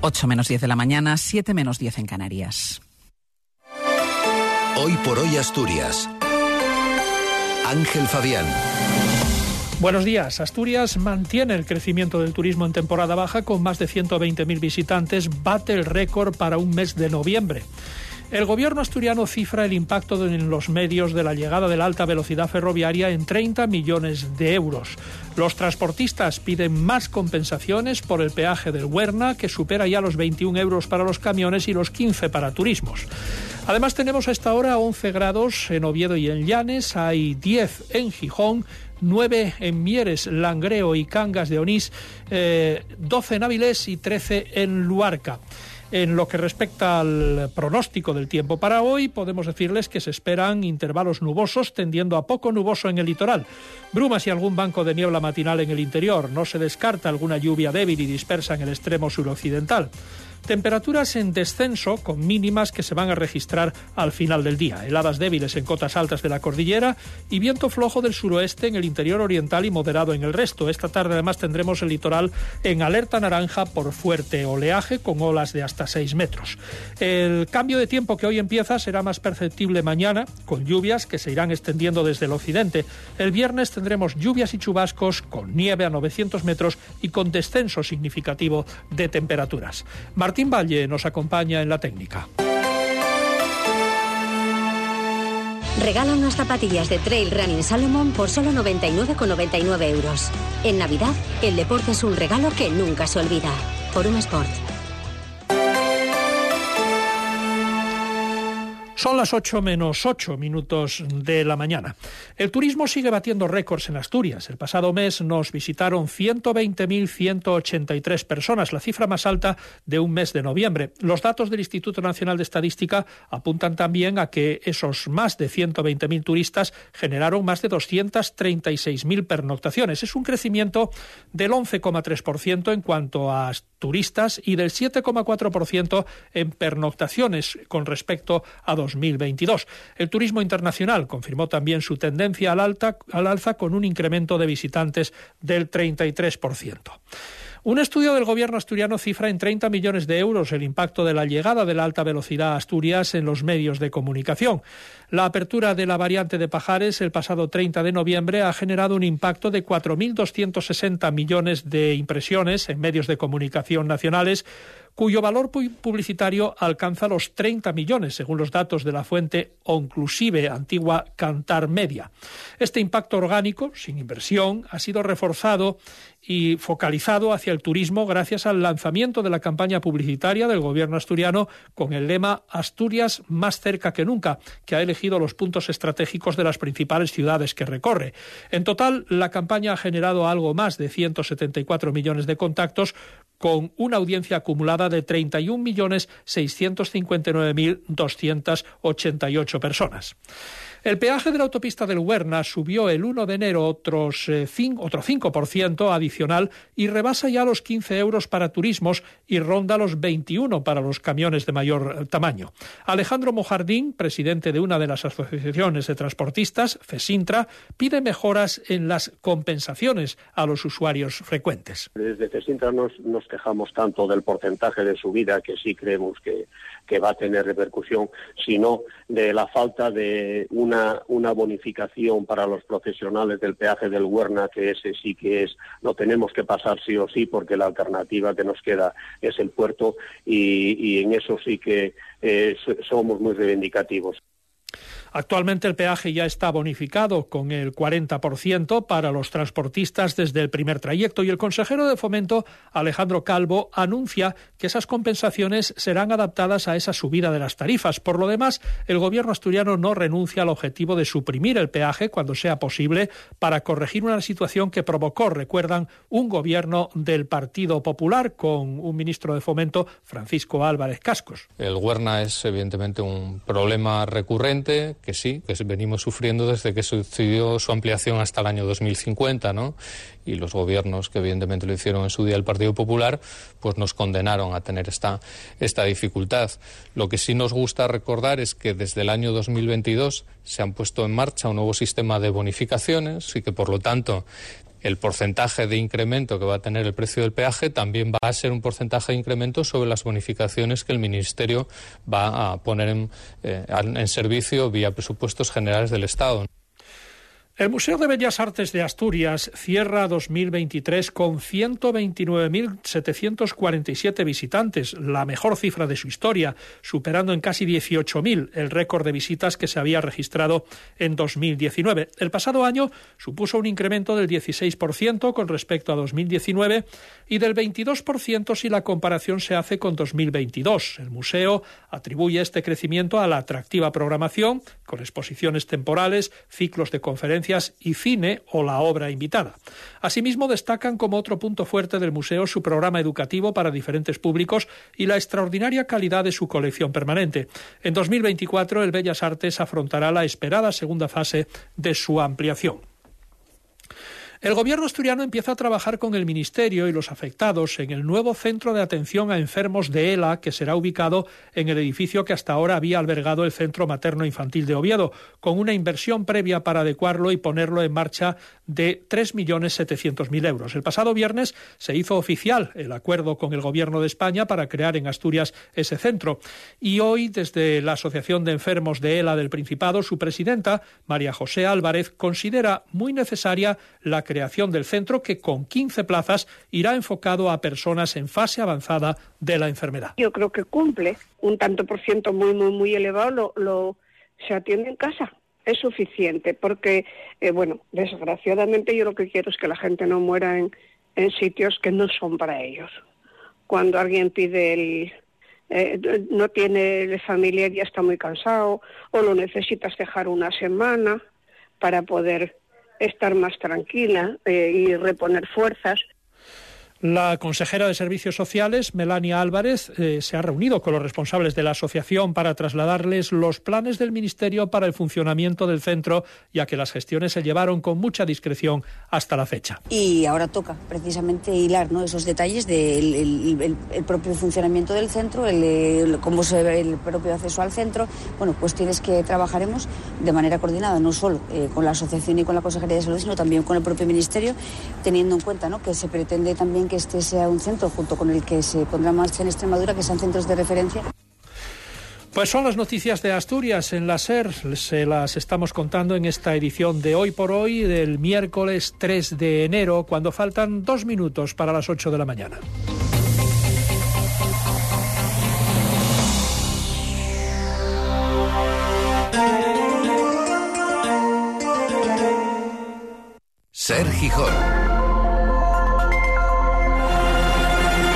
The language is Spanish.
8 menos 10 de la mañana, 7 menos 10 en Canarias. Hoy por hoy Asturias. Ángel Fabián. Buenos días. Asturias mantiene el crecimiento del turismo en temporada baja con más de 120.000 visitantes, bate el récord para un mes de noviembre. El gobierno asturiano cifra el impacto en los medios de la llegada de la alta velocidad ferroviaria en 30 millones de euros. Los transportistas piden más compensaciones por el peaje del Huerna, que supera ya los 21 euros para los camiones y los 15 para turismos. Además tenemos a esta hora 11 grados en Oviedo y en Llanes, hay 10 en Gijón, 9 en Mieres, Langreo y Cangas de Onís, 12 eh, en Avilés y 13 en Luarca. En lo que respecta al pronóstico del tiempo para hoy, podemos decirles que se esperan intervalos nubosos tendiendo a poco nuboso en el litoral. Brumas y algún banco de niebla matinal en el interior. No se descarta alguna lluvia débil y dispersa en el extremo suroccidental. Temperaturas en descenso con mínimas que se van a registrar al final del día. Heladas débiles en cotas altas de la cordillera y viento flojo del suroeste en el interior oriental y moderado en el resto. Esta tarde además tendremos el litoral en alerta naranja por fuerte oleaje con olas de hasta 6 metros. El cambio de tiempo que hoy empieza será más perceptible mañana con lluvias que se irán extendiendo desde el occidente. El viernes tendremos lluvias y chubascos con nieve a 900 metros y con descenso significativo de temperaturas. Martín Valle nos acompaña en la técnica. Regala unas zapatillas de Trail Running Salomon por solo 99,99 euros. En Navidad, el deporte es un regalo que nunca se olvida. Por un Sport. Son las 8 menos 8 minutos de la mañana. El turismo sigue batiendo récords en Asturias. El pasado mes nos visitaron 120.183 personas, la cifra más alta de un mes de noviembre. Los datos del Instituto Nacional de Estadística apuntan también a que esos más de 120.000 turistas generaron más de 236.000 pernoctaciones. Es un crecimiento del 11,3% en cuanto a turistas y del 7,4% en pernoctaciones con respecto a 2022. El turismo internacional confirmó también su tendencia al, alta, al alza con un incremento de visitantes del 33%. Un estudio del gobierno asturiano cifra en 30 millones de euros el impacto de la llegada de la alta velocidad a Asturias en los medios de comunicación. La apertura de la variante de Pajares el pasado 30 de noviembre ha generado un impacto de 4.260 millones de impresiones en medios de comunicación nacionales cuyo valor publicitario alcanza los 30 millones, según los datos de la fuente Onclusive, antigua Cantar Media. Este impacto orgánico, sin inversión, ha sido reforzado y focalizado hacia el turismo gracias al lanzamiento de la campaña publicitaria del gobierno asturiano con el lema Asturias más cerca que nunca, que ha elegido los puntos estratégicos de las principales ciudades que recorre. En total, la campaña ha generado algo más de 174 millones de contactos, con una audiencia acumulada de 31.659.288 personas. El peaje de la autopista del Huerna subió el 1 de enero otros, eh, otro 5% adicional y rebasa ya los 15 euros para turismos y ronda los 21 para los camiones de mayor eh, tamaño. Alejandro Mojardín, presidente de una de las asociaciones de transportistas, FESINTRA, pide mejoras en las compensaciones a los usuarios frecuentes. Desde FESINTRA nos, nos quejamos tanto del porcentaje de subida que sí creemos que, que va a tener repercusión, sino de la falta de una, bonificación para los profesionales del peaje del Huerna, que ese sí que es, lo tenemos que pasar sí o sí, porque la alternativa que nos queda es el puerto y, en eso sí que eh, somos muy reivindicativos. Actualmente el peaje ya está bonificado con el 40% para los transportistas desde el primer trayecto y el consejero de Fomento, Alejandro Calvo, anuncia que esas compensaciones serán adaptadas a esa subida de las tarifas. Por lo demás, el gobierno asturiano no renuncia al objetivo de suprimir el peaje cuando sea posible para corregir una situación que provocó, recuerdan, un gobierno del Partido Popular con un ministro de Fomento, Francisco Álvarez Cascos. El Huerna es evidentemente un problema recurrente que sí, que venimos sufriendo desde que sucedió su ampliación hasta el año 2050, ¿no? Y los gobiernos que evidentemente lo hicieron en su día el Partido Popular, pues nos condenaron a tener esta, esta dificultad. Lo que sí nos gusta recordar es que desde el año 2022 se han puesto en marcha un nuevo sistema de bonificaciones y que, por lo tanto, el porcentaje de incremento que va a tener el precio del peaje también va a ser un porcentaje de incremento sobre las bonificaciones que el Ministerio va a poner en, eh, en servicio vía presupuestos generales del Estado. El Museo de Bellas Artes de Asturias cierra 2023 con 129.747 visitantes, la mejor cifra de su historia, superando en casi 18.000 el récord de visitas que se había registrado en 2019. El pasado año supuso un incremento del 16% con respecto a 2019 y del 22% si la comparación se hace con 2022. El museo atribuye este crecimiento a la atractiva programación, con exposiciones temporales, ciclos de conferencias y cine o la obra invitada. Asimismo, destacan como otro punto fuerte del museo su programa educativo para diferentes públicos y la extraordinaria calidad de su colección permanente. En 2024, el Bellas Artes afrontará la esperada segunda fase de su ampliación. El gobierno asturiano empieza a trabajar con el Ministerio y los afectados en el nuevo centro de atención a enfermos de ELA, que será ubicado en el edificio que hasta ahora había albergado el Centro Materno Infantil de Oviedo, con una inversión previa para adecuarlo y ponerlo en marcha de 3.700.000 euros. El pasado viernes se hizo oficial el acuerdo con el Gobierno de España para crear en Asturias ese centro. Y hoy, desde la Asociación de Enfermos de ELA del Principado, su presidenta, María José Álvarez, considera muy necesaria la creación del centro que con 15 plazas irá enfocado a personas en fase avanzada de la enfermedad. Yo creo que cumple un tanto por ciento muy, muy, muy elevado, lo, lo se atiende en casa es suficiente, porque, eh, bueno, desgraciadamente yo lo que quiero es que la gente no muera en, en sitios que no son para ellos. Cuando alguien pide el, eh, no tiene familia y ya está muy cansado, o lo necesitas dejar una semana para poder estar más tranquila eh, y reponer fuerzas. La consejera de Servicios Sociales, Melania Álvarez, eh, se ha reunido con los responsables de la asociación para trasladarles los planes del Ministerio para el funcionamiento del centro, ya que las gestiones se llevaron con mucha discreción hasta la fecha. Y ahora toca precisamente hilar esos detalles del el, propio funcionamiento del centro, el, cómo se ve el propio acceso al centro. Bueno, cuestiones que trabajaremos de manera coordinada, no solo eh, con la asociación y con la Consejería de Salud, sino también con el propio Ministerio, teniendo en cuenta que se pretende también que este sea un centro junto con el que se pondrá en marcha en Extremadura, que sean centros de referencia. Pues son las noticias de Asturias en la SER. Se las estamos contando en esta edición de hoy por hoy, del miércoles 3 de enero, cuando faltan dos minutos para las 8 de la mañana. Ser Gijón.